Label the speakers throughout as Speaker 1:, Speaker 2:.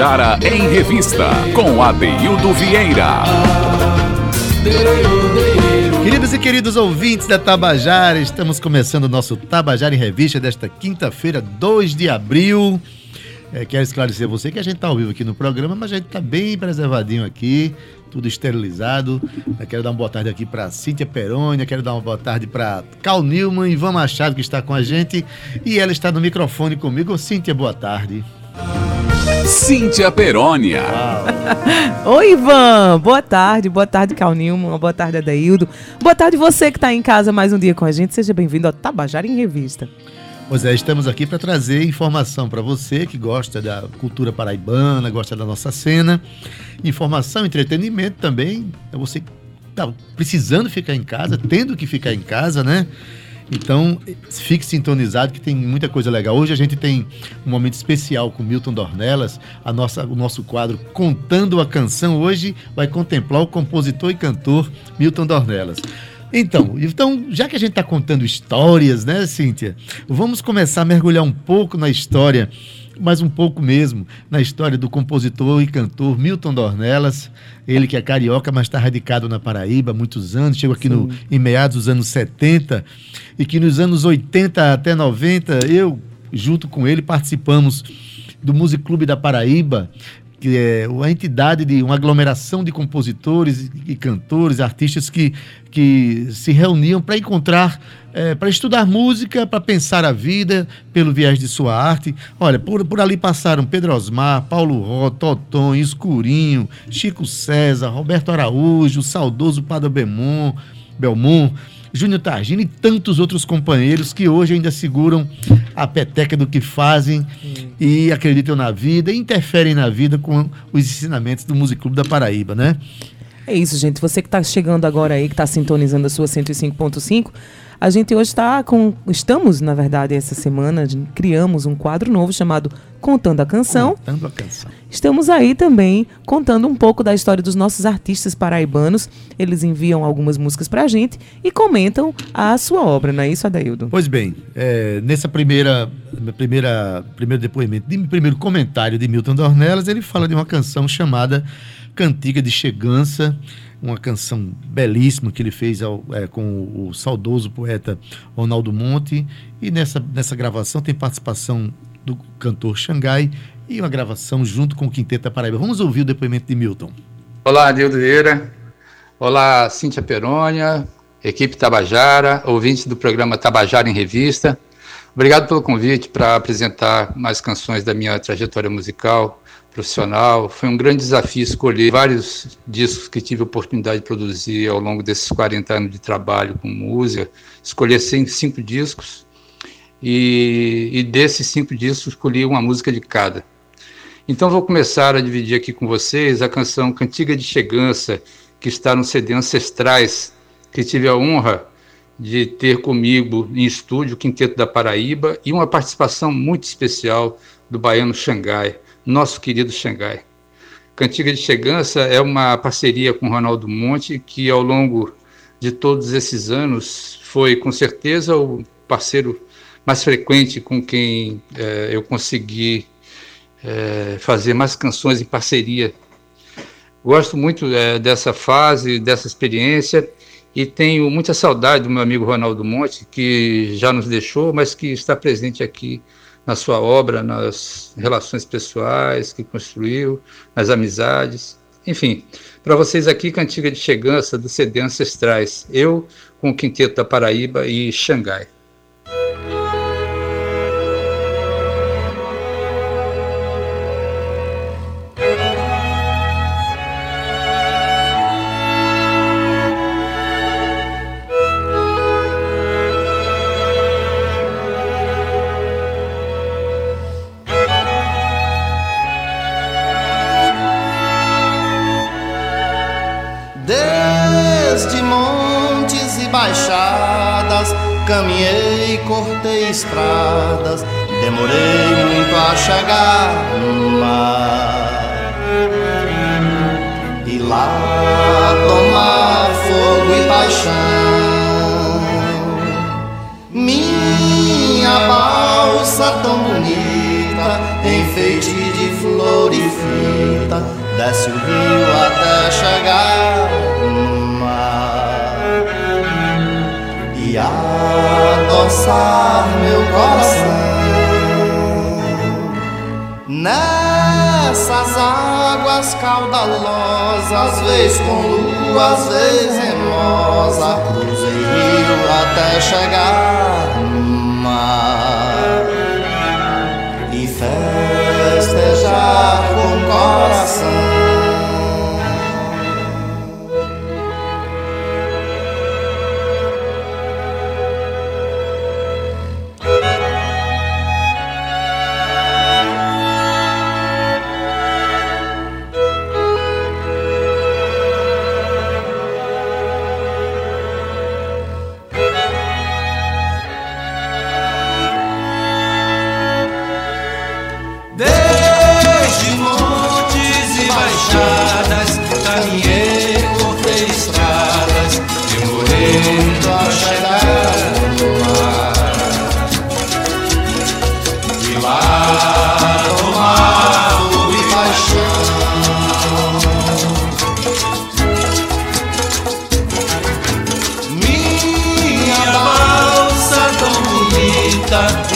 Speaker 1: Tabajara em Revista, com Adeildo Vieira.
Speaker 2: Queridos e queridos ouvintes da Tabajara, estamos começando o nosso Tabajara em Revista desta quinta-feira, 2 de abril. É, quero esclarecer você que a gente está ao vivo aqui no programa, mas a gente está bem preservadinho aqui, tudo esterilizado. Eu quero dar uma boa tarde aqui para Cíntia Perônia, quero dar uma boa tarde para Cal Nilman, Ivan Machado, que está com a gente, e ela está no microfone comigo. Cíntia, boa tarde.
Speaker 1: Cíntia Perônia.
Speaker 3: Oi, Ivan. Boa tarde. Boa tarde, Cal Nilman. Boa tarde, Adaildo. Boa tarde, você que está em casa mais um dia com a gente. Seja bem-vindo ao Tabajara em Revista.
Speaker 2: Pois é, estamos aqui para trazer informação para você que gosta da cultura paraibana, gosta da nossa cena. Informação, entretenimento também. É você que está precisando ficar em casa, tendo que ficar em casa, né? Então, fique sintonizado que tem muita coisa legal. Hoje a gente tem um momento especial com Milton Dornelas, a nossa, o nosso quadro Contando a Canção. Hoje vai contemplar o compositor e cantor Milton Dornelas. Então, então, já que a gente está contando histórias, né, Cíntia? Vamos começar a mergulhar um pouco na história, mas um pouco mesmo, na história do compositor e cantor Milton Dornelas. Ele que é carioca, mas está radicado na Paraíba há muitos anos, chegou aqui no, em meados dos anos 70, e que nos anos 80 até 90, eu, junto com ele, participamos do Music Clube da Paraíba, que é uma entidade de uma aglomeração de compositores e cantores, artistas que, que se reuniam para encontrar, é, para estudar música, para pensar a vida pelo viés de sua arte. Olha, por, por ali passaram Pedro Osmar, Paulo Ró, Toton, Escurinho, Chico César, Roberto Araújo, o saudoso Padre Belmont, Belmont Júnior Targini e tantos outros companheiros que hoje ainda seguram a peteca do que fazem hum. e acreditam na vida e interferem na vida com os ensinamentos do Music Clube da Paraíba, né?
Speaker 3: É isso, gente. Você que está chegando agora aí, que está sintonizando a sua 105.5, a gente hoje está com. Estamos, na verdade, essa semana, criamos um quadro novo chamado Contando a Canção.
Speaker 2: Contando a Canção.
Speaker 3: Estamos aí também contando um pouco da história dos nossos artistas paraibanos. Eles enviam algumas músicas para a gente e comentam a sua obra, não é isso, Adaildo?
Speaker 2: Pois bem, é, nessa primeira, primeira primeiro depoimento, de, primeiro comentário de Milton Dornelas, ele fala de uma canção chamada Cantiga de Chegança uma canção belíssima que ele fez ao, é, com o saudoso poeta Ronaldo Monte. E nessa, nessa gravação tem participação do cantor Xangai e uma gravação junto com o Quinteto Paraíba. Vamos ouvir o depoimento de Milton.
Speaker 4: Olá, Adildo Vieira. Olá, Cíntia Perônia, equipe Tabajara, ouvintes do programa Tabajara em Revista. Obrigado pelo convite para apresentar mais canções da minha trajetória musical, profissional. Foi um grande desafio escolher vários discos que tive a oportunidade de produzir ao longo desses 40 anos de trabalho com música. Escolher cinco, discos e, e, desses cinco discos escolhi uma música de cada. Então vou começar a dividir aqui com vocês a canção Cantiga de Chegança, que está no CD Ancestrais, que tive a honra de ter comigo em estúdio o Quinteto da Paraíba e uma participação muito especial do baiano Xangai nosso querido Xangai. Cantiga de Chegança é uma parceria com Ronaldo Monte, que ao longo de todos esses anos foi com certeza o parceiro mais frequente com quem é, eu consegui é, fazer mais canções em parceria. Gosto muito é, dessa fase, dessa experiência e tenho muita saudade do meu amigo Ronaldo Monte, que já nos deixou, mas que está presente aqui na sua obra, nas relações pessoais que construiu, nas amizades. Enfim, para vocês aqui, Cantiga de Chegança do CD Ancestrais. Eu com o Quinteto da Paraíba e Xangai.
Speaker 5: Estradas, demorei muito a chegar no mar. E lá tomar fogo e paixão. Minha balsa tão bonita, enfeite de flor e bonita, desce o rio até chegar adoçar meu coração. Nessas águas caudalosas, vezes com lua, às vezes remosa, cruzei rio até chegar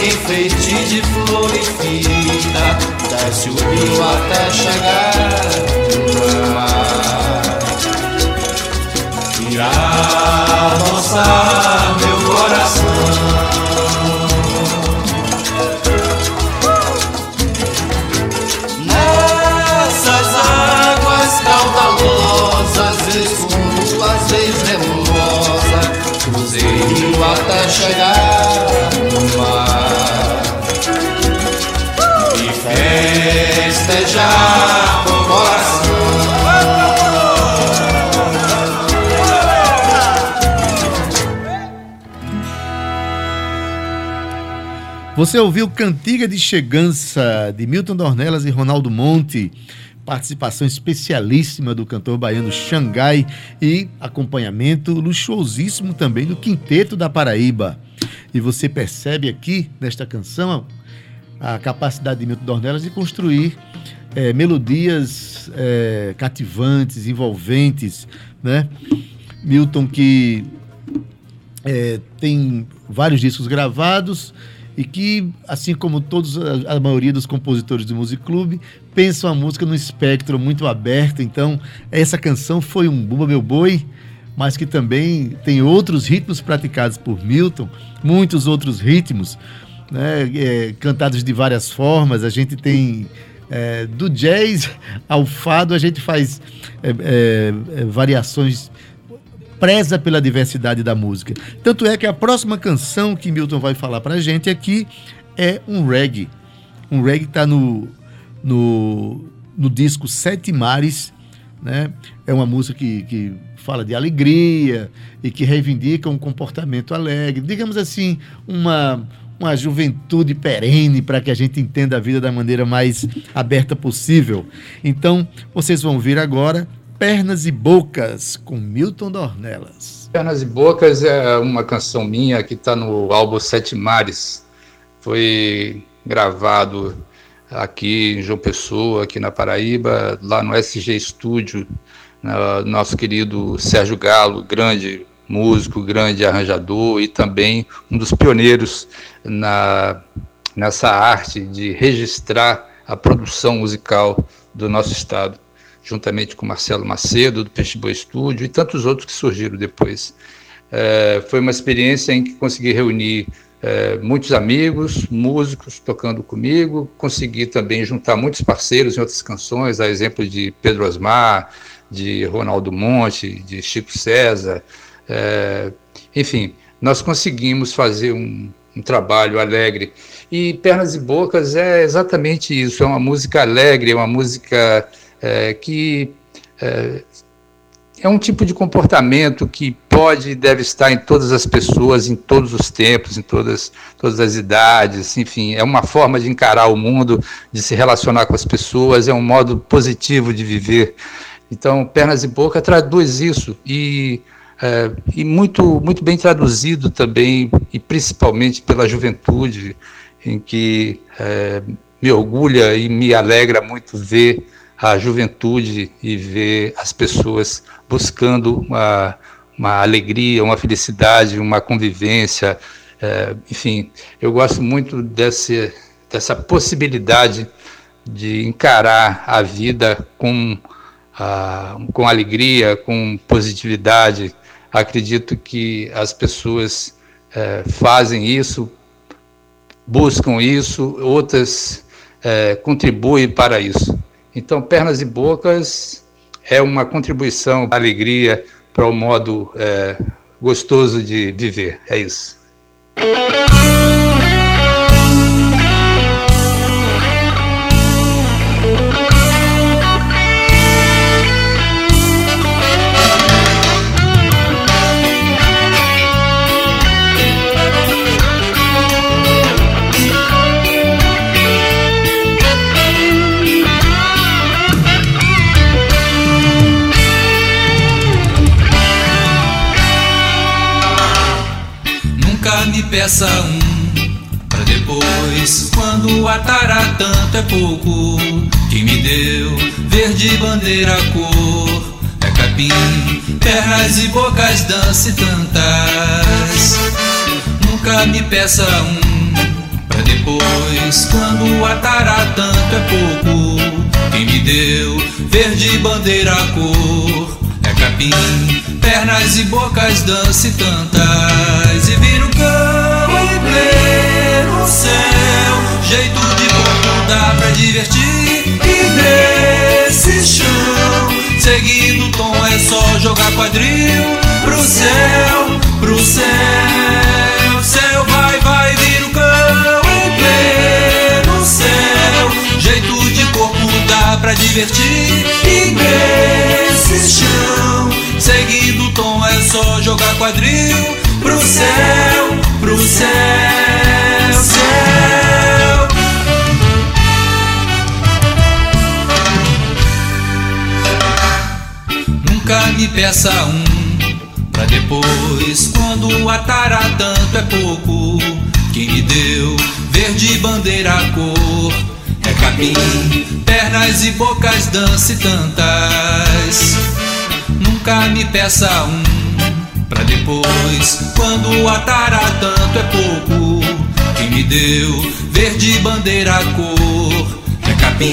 Speaker 5: enfeite de flor infinita, desce o rio até chegar no mar. Meu coração. Nessas águas caudalosas, escuro, às vezes remosa, cruzei o rio até chegar.
Speaker 2: Você ouviu Cantiga de Chegança, de Milton Dornelas e Ronaldo Monte, participação especialíssima do cantor baiano Xangai e acompanhamento luxuosíssimo também do Quinteto da Paraíba. E você percebe aqui, nesta canção, a capacidade de Milton Dornelas de construir é, melodias é, cativantes, envolventes, né? Milton que é, tem vários discos gravados, e que, assim como todos a, a maioria dos compositores do Music Club, pensam a música num espectro muito aberto. Então, essa canção foi um Bumba Meu Boi, mas que também tem outros ritmos praticados por Milton, muitos outros ritmos, né, é, cantados de várias formas. A gente tem é, do jazz ao fado, a gente faz é, é, é variações preza pela diversidade da música. Tanto é que a próxima canção que Milton vai falar pra gente aqui é um reggae. Um reggae está no, no, no disco Sete Mares, né? É uma música que, que fala de alegria e que reivindica um comportamento alegre. Digamos assim, uma, uma juventude perene para que a gente entenda a vida da maneira mais aberta possível. Então, vocês vão ver agora Pernas e Bocas, com Milton Dornelas.
Speaker 4: Pernas e Bocas é uma canção minha que está no álbum Sete Mares. Foi gravado aqui em João Pessoa, aqui na Paraíba, lá no SG Studio, nosso querido Sérgio Galo, grande músico, grande arranjador e também um dos pioneiros na, nessa arte de registrar a produção musical do nosso estado juntamente com Marcelo Macedo, do Peixe Boa Estúdio, e tantos outros que surgiram depois. É, foi uma experiência em que consegui reunir é, muitos amigos, músicos tocando comigo, consegui também juntar muitos parceiros em outras canções, a exemplo de Pedro Osmar, de Ronaldo Monte, de Chico César, é, enfim, nós conseguimos fazer um, um trabalho alegre. E Pernas e Bocas é exatamente isso, é uma música alegre, é uma música é, que é, é um tipo de comportamento que pode e deve estar em todas as pessoas, em todos os tempos, em todas, todas as idades, enfim, é uma forma de encarar o mundo, de se relacionar com as pessoas, é um modo positivo de viver. Então, Pernas e Boca traduz isso e, é, e muito, muito bem traduzido também, e principalmente pela juventude, em que é, me orgulha e me alegra muito ver a juventude e ver as pessoas buscando uma, uma alegria, uma felicidade, uma convivência. É, enfim, eu gosto muito desse, dessa possibilidade de encarar a vida com, uh, com alegria, com positividade. Acredito que as pessoas uh, fazem isso, buscam isso, outras uh, contribuem para isso. Então, Pernas e Bocas é uma contribuição, alegria para o modo é, gostoso de viver. É isso.
Speaker 6: Peça um Pra depois, quando atarar tanto é pouco Que me deu verde bandeira cor. É capim, pernas e bocas, dance tantas. Nunca me peça um Pra depois, quando atarar tanto é pouco Quem me deu verde bandeira cor. É capim, pernas e bocas, dance tantas divertir E nesse chão. Seguindo o tom é só jogar quadril Pro céu, pro céu. Céu vai, vai, vira o cão em pleno céu. Jeito de corpo dá pra divertir E nesse chão. Seguindo o tom é só jogar quadril Pro céu, me peça um Pra depois, quando atarar tanto é pouco. Quem me deu verde bandeira cor É capim, pernas e bocas, dance tantas. Nunca me peça um Pra depois, quando atarar tanto é pouco. Quem me deu verde bandeira cor capim,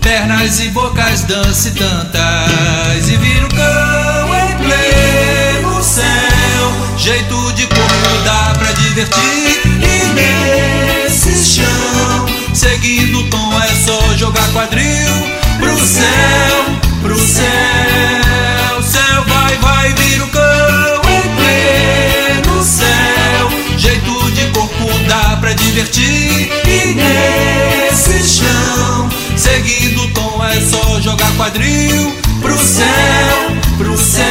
Speaker 6: pernas e bocas, dance tantas E vira o cão em pleno céu. Jeito de corpo dá pra divertir. E nesse chão Seguindo o tom é só jogar quadril Pro céu, é só jogar quadril Pro céu, pro céu,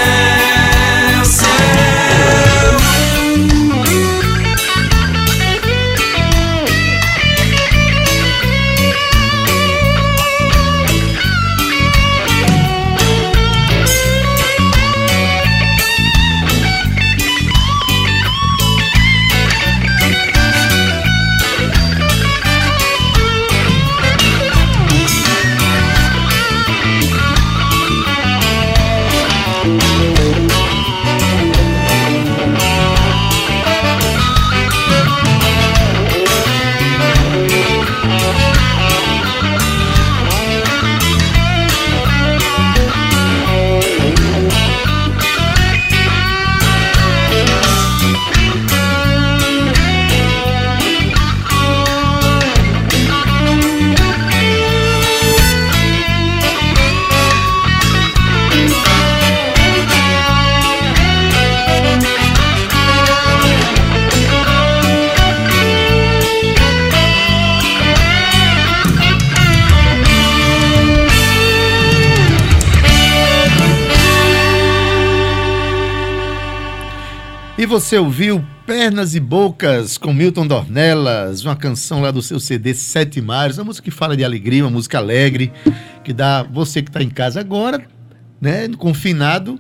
Speaker 2: você ouviu Pernas e Bocas com Milton Dornelas, uma canção lá do seu CD Sete Mares, uma música que fala de alegria, uma música alegre, que dá você que está em casa agora, né, confinado,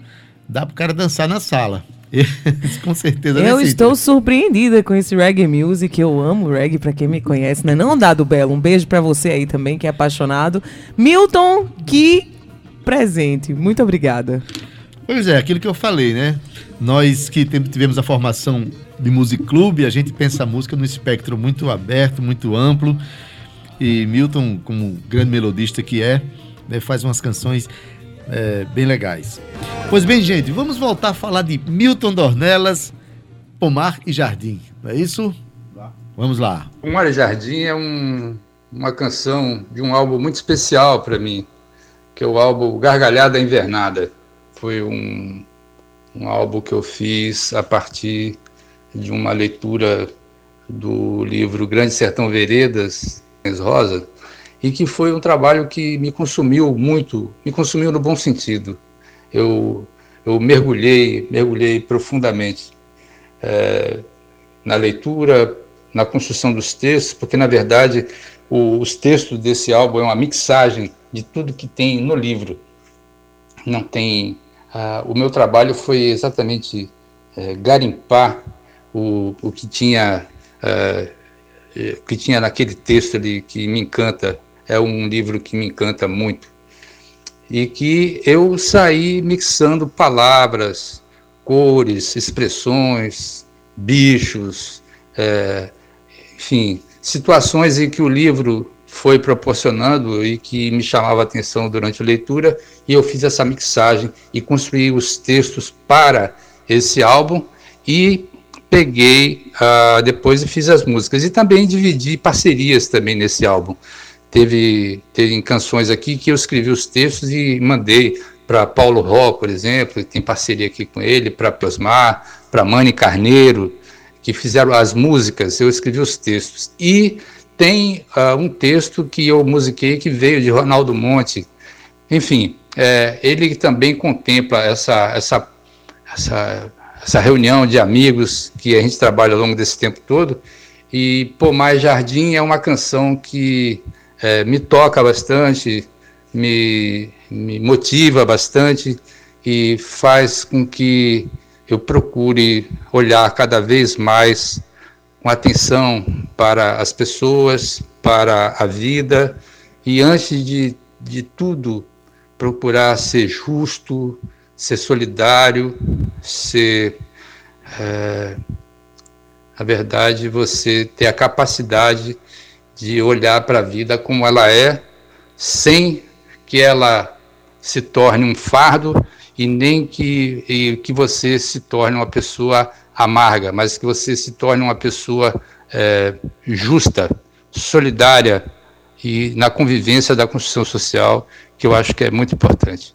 Speaker 2: dá para o cara dançar na sala. com certeza. né,
Speaker 3: Eu estou surpreendida com esse reggae music. Eu amo reggae, pra quem me conhece, né? Não, Dado Belo, um beijo pra você aí também, que é apaixonado. Milton, que presente. Muito obrigada.
Speaker 2: Pois é, aquilo que eu falei, né? Nós que tivemos a formação de Music Club, a gente pensa a música num espectro muito aberto, muito amplo. E Milton, como grande melodista que é, né, faz umas canções é, bem legais. Pois bem, gente, vamos voltar a falar de Milton Dornelas, Pomar e Jardim. Não é isso? Vamos lá.
Speaker 4: O Mário Jardim é um- uma canção de um álbum muito especial para mim, que é o álbum Gargalhada Invernada. Foi um, um álbum que eu fiz a partir de uma leitura do livro Grande Sertão Veredas, Rosa, e que foi um trabalho que me consumiu muito, me consumiu no bom sentido. Eu, eu mergulhei, mergulhei profundamente eh, na leitura, na construção dos textos, porque na verdade o- os textos desse álbum é uma mixagem de tudo que tem no livro. Não tem. Ah, o meu trabalho foi exatamente eh, garimpar o, o que tinha eh, o que tinha naquele texto ali que me encanta. É um livro que me encanta muito e que eu saí mixando palavras, cores, expressões, bichos, é, enfim, situações em que o livro foi proporcionando e que me chamava a atenção durante a leitura, e eu fiz essa mixagem e construí os textos para esse álbum e peguei ah, depois e fiz as músicas e também dividi parcerias também nesse álbum. Teve, teve canções aqui que eu escrevi os textos e mandei para Paulo Ró, por exemplo, tem parceria aqui com ele, para Prosmar, para Mani Carneiro, que fizeram as músicas, eu escrevi os textos. E tem ah, um texto que eu musiquei que veio de Ronaldo Monte. Enfim, é, ele também contempla essa, essa, essa, essa reunião de amigos que a gente trabalha ao longo desse tempo todo. E Pomar e Jardim é uma canção que é, me toca bastante, me, me motiva bastante e faz com que eu procure olhar cada vez mais com atenção para as pessoas, para a vida e, antes de, de tudo, procurar ser justo, ser solidário, ser. É, na verdade, você ter a capacidade de olhar para a vida como ela é, sem que ela se torne um fardo e nem que, e que você se torne uma pessoa amarga, mas que você se torne uma pessoa é, justa, solidária e na convivência da construção social, que eu acho que é muito importante.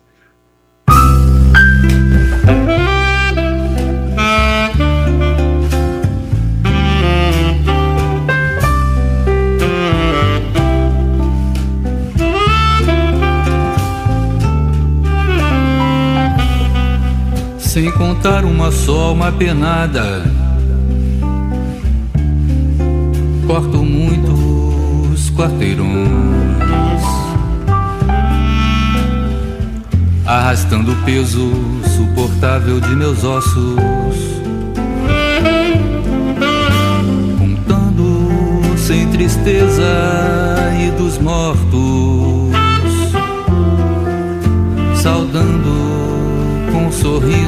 Speaker 6: Sem contar uma só, uma penada. Corto muitos quarteirões, arrastando o peso suportável de meus ossos, contando sem tristeza e dos mortos, saudando com um sorriso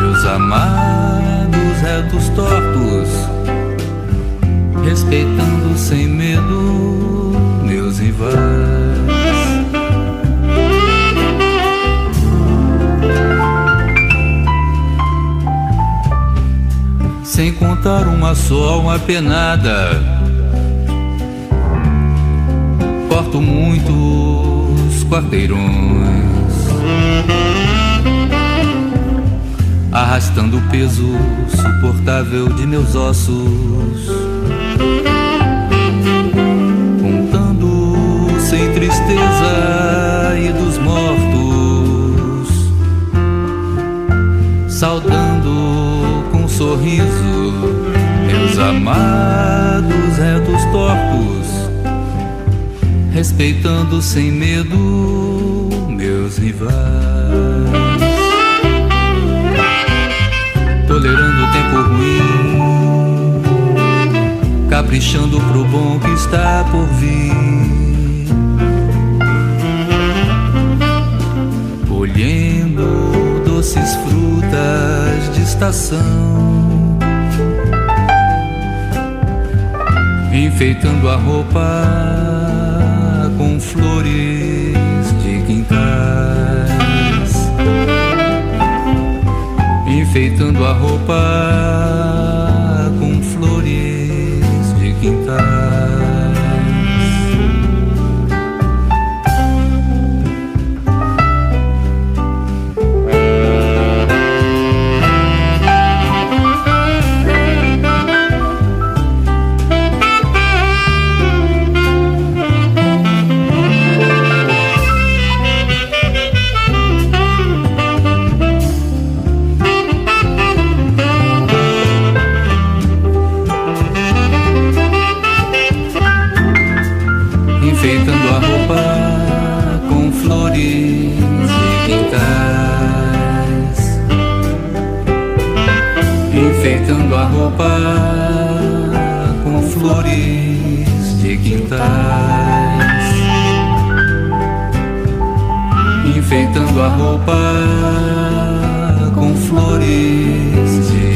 Speaker 6: meus amados retos tortos, respeitando sem medo meus rivais. Sem contar uma só, uma penada. Corto muitos quarteirões arrastando o peso suportável de meus ossos, contando sem tristeza e dos mortos, saudando com sorriso meus amados retos tortos, respeitando sem medo meus rivais. Deixando pro bom que está por vir. Colhendo doces frutas de estação, enfeitando a roupa com flores de quintais, enfeitando a roupa enfeitando a roupa com flores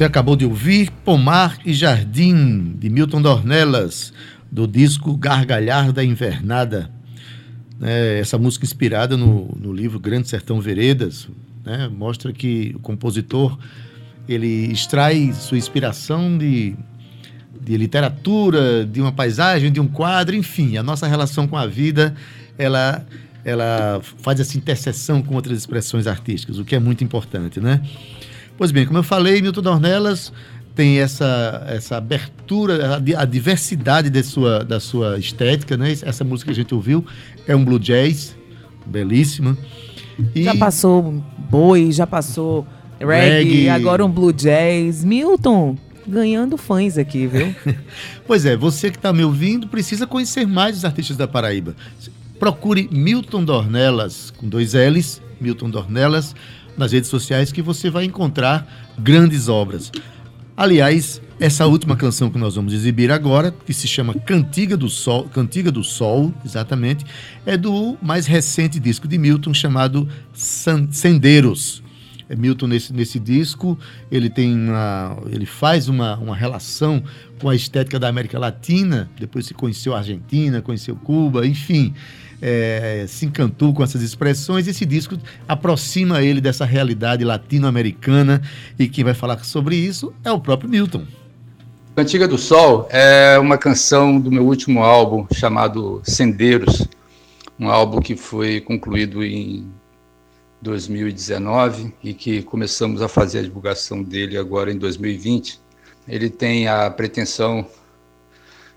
Speaker 2: Você acabou de ouvir Pomar e Jardim, de Milton Dornelas, do disco Gargalhar da Invernada. É, essa música inspirada no, no, livro Grande Sertão Veredas, né, mostra que o compositor ele extrai sua inspiração de, de literatura, de uma paisagem, de um quadro, enfim, a nossa relação com a vida, ela, ela faz essa interseção com outras expressões artísticas, o que é muito importante, né? Pois bem, como eu falei, Milton Dornelas tem essa, essa abertura, a, a diversidade de sua, da sua estética, né? Essa música que a gente ouviu é um blue jazz, belíssima.
Speaker 3: E... Já passou boi, já passou reggae, reggae, agora um blue jazz. Milton, ganhando fãs aqui, viu?
Speaker 2: pois é, você que está me ouvindo precisa conhecer mais os artistas da Paraíba. Procure Milton Dornelas, com dois L's, Milton Dornelas, nas redes sociais que você vai encontrar grandes obras. Aliás, essa última canção que nós vamos exibir agora, que se chama Cantiga do Sol, Cantiga do Sol, exatamente, é do mais recente disco de Milton chamado Sendeiros. É Milton nesse, nesse disco, ele tem uma, ele faz uma, uma relação com a estética da América Latina, depois se conheceu a Argentina, conheceu Cuba, enfim é, se encantou com essas expressões. Esse disco aproxima ele dessa realidade latino-americana e quem vai falar sobre isso é o próprio Milton.
Speaker 4: Cantiga do Sol é uma canção do meu último álbum chamado Sendeiros, um álbum que foi concluído em 2019 e que começamos a fazer a divulgação dele agora em 2020. Ele tem a pretensão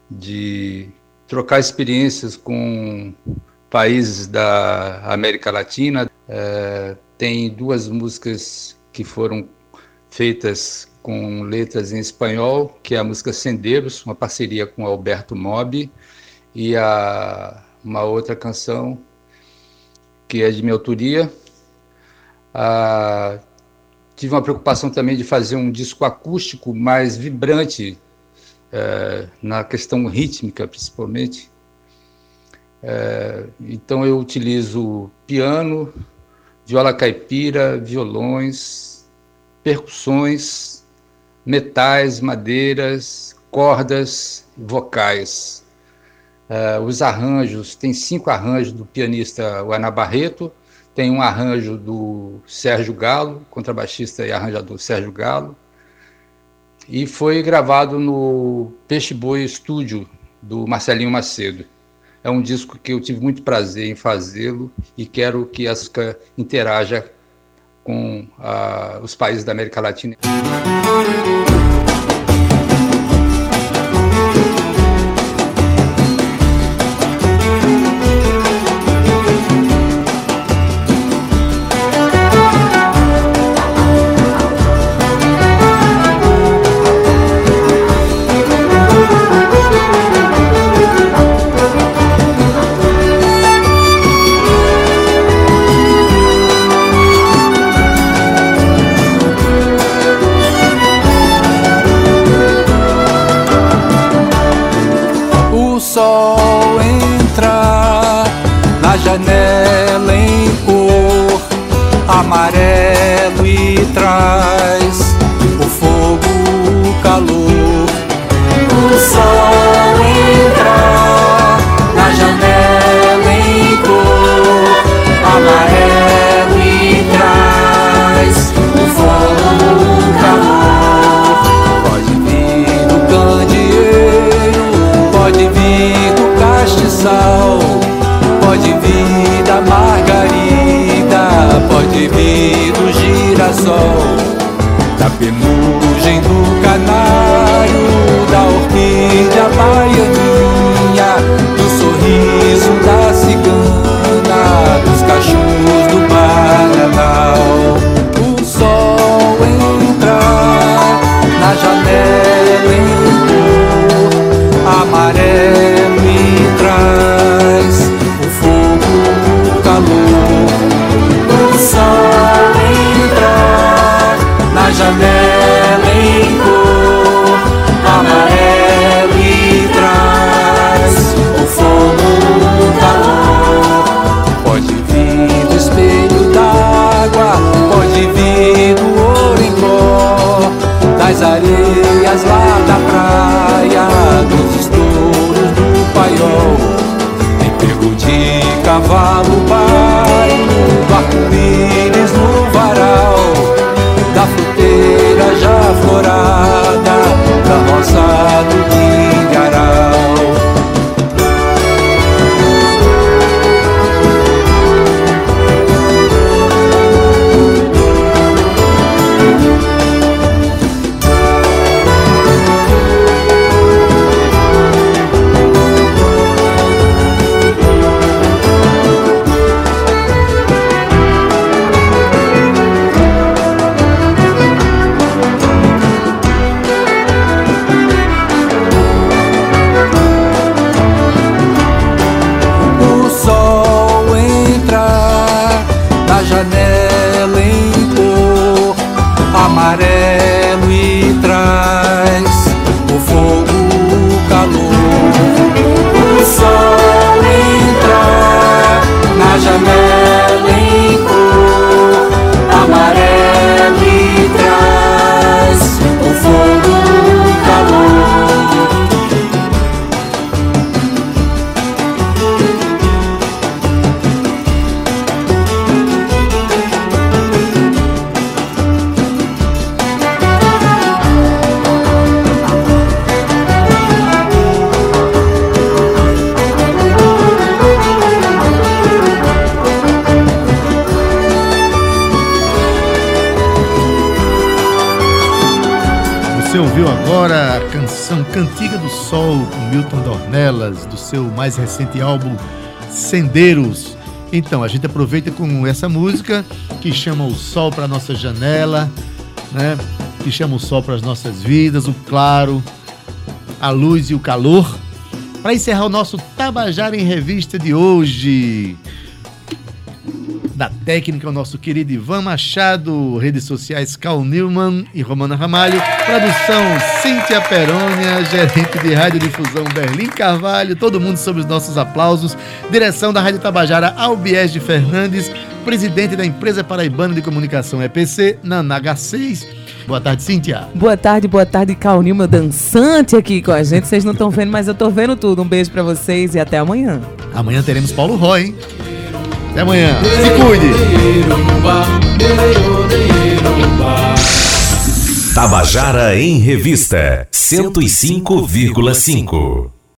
Speaker 4: de trocar experiências com países da América Latina. É, tem duas músicas que foram feitas com letras em espanhol, que é a música Sendeiros, uma parceria com Alberto Mobi, e a, uma outra canção que é de minha autoria. tive uma preocupação também de fazer um disco acústico mais vibrante, é, na questão rítmica principalmente, é, então eu utilizo piano, viola caipira, violões, percussões, metais, madeiras, cordas, vocais. É, os arranjos, tem cinco arranjos do pianista Ana Barreto, tem um arranjo do Sérgio Galo, contrabaixista e arranjador Sérgio Galo, e foi gravado no Peixe Boi Estúdio, do Marcelinho Macedo. É um disco que eu tive muito prazer em fazê-lo e quero que essa interaja com uh, os países da América Latina.
Speaker 6: Girassol, da penugem do areias lá da praia, dos estouros do paiol. Tem pego de cavalo baio, do
Speaker 2: Cantiga do Sol com Milton Dornelas, do seu mais recente álbum Sendeiros. Então, a gente aproveita com essa música que chama o sol para nossa janela, né? Que chama o sol para as nossas vidas, o claro, a luz e o calor. Para encerrar o nosso Tabajara em Revista de hoje. Da técnica, o nosso querido Ivan Machado, redes sociais Cal Newman e Romana Ramalho, produção Cíntia Perônia, gerente de radiodifusão Berlim Carvalho, todo mundo sob os nossos aplausos, direção da Rádio Tabajara Albiés de Fernandes, presidente da empresa paraibana de comunicação EPC, Nanaga 6. Boa tarde, Cíntia.
Speaker 3: Boa tarde, boa tarde, Calnil, meu dançante aqui com a gente. Vocês não estão vendo, mas eu tô vendo tudo. Um beijo pra vocês e até amanhã.
Speaker 2: Amanhã teremos Paulo Roy, hein? Até amanhã. Se cuide.
Speaker 1: Tabajara em Revista 105,5.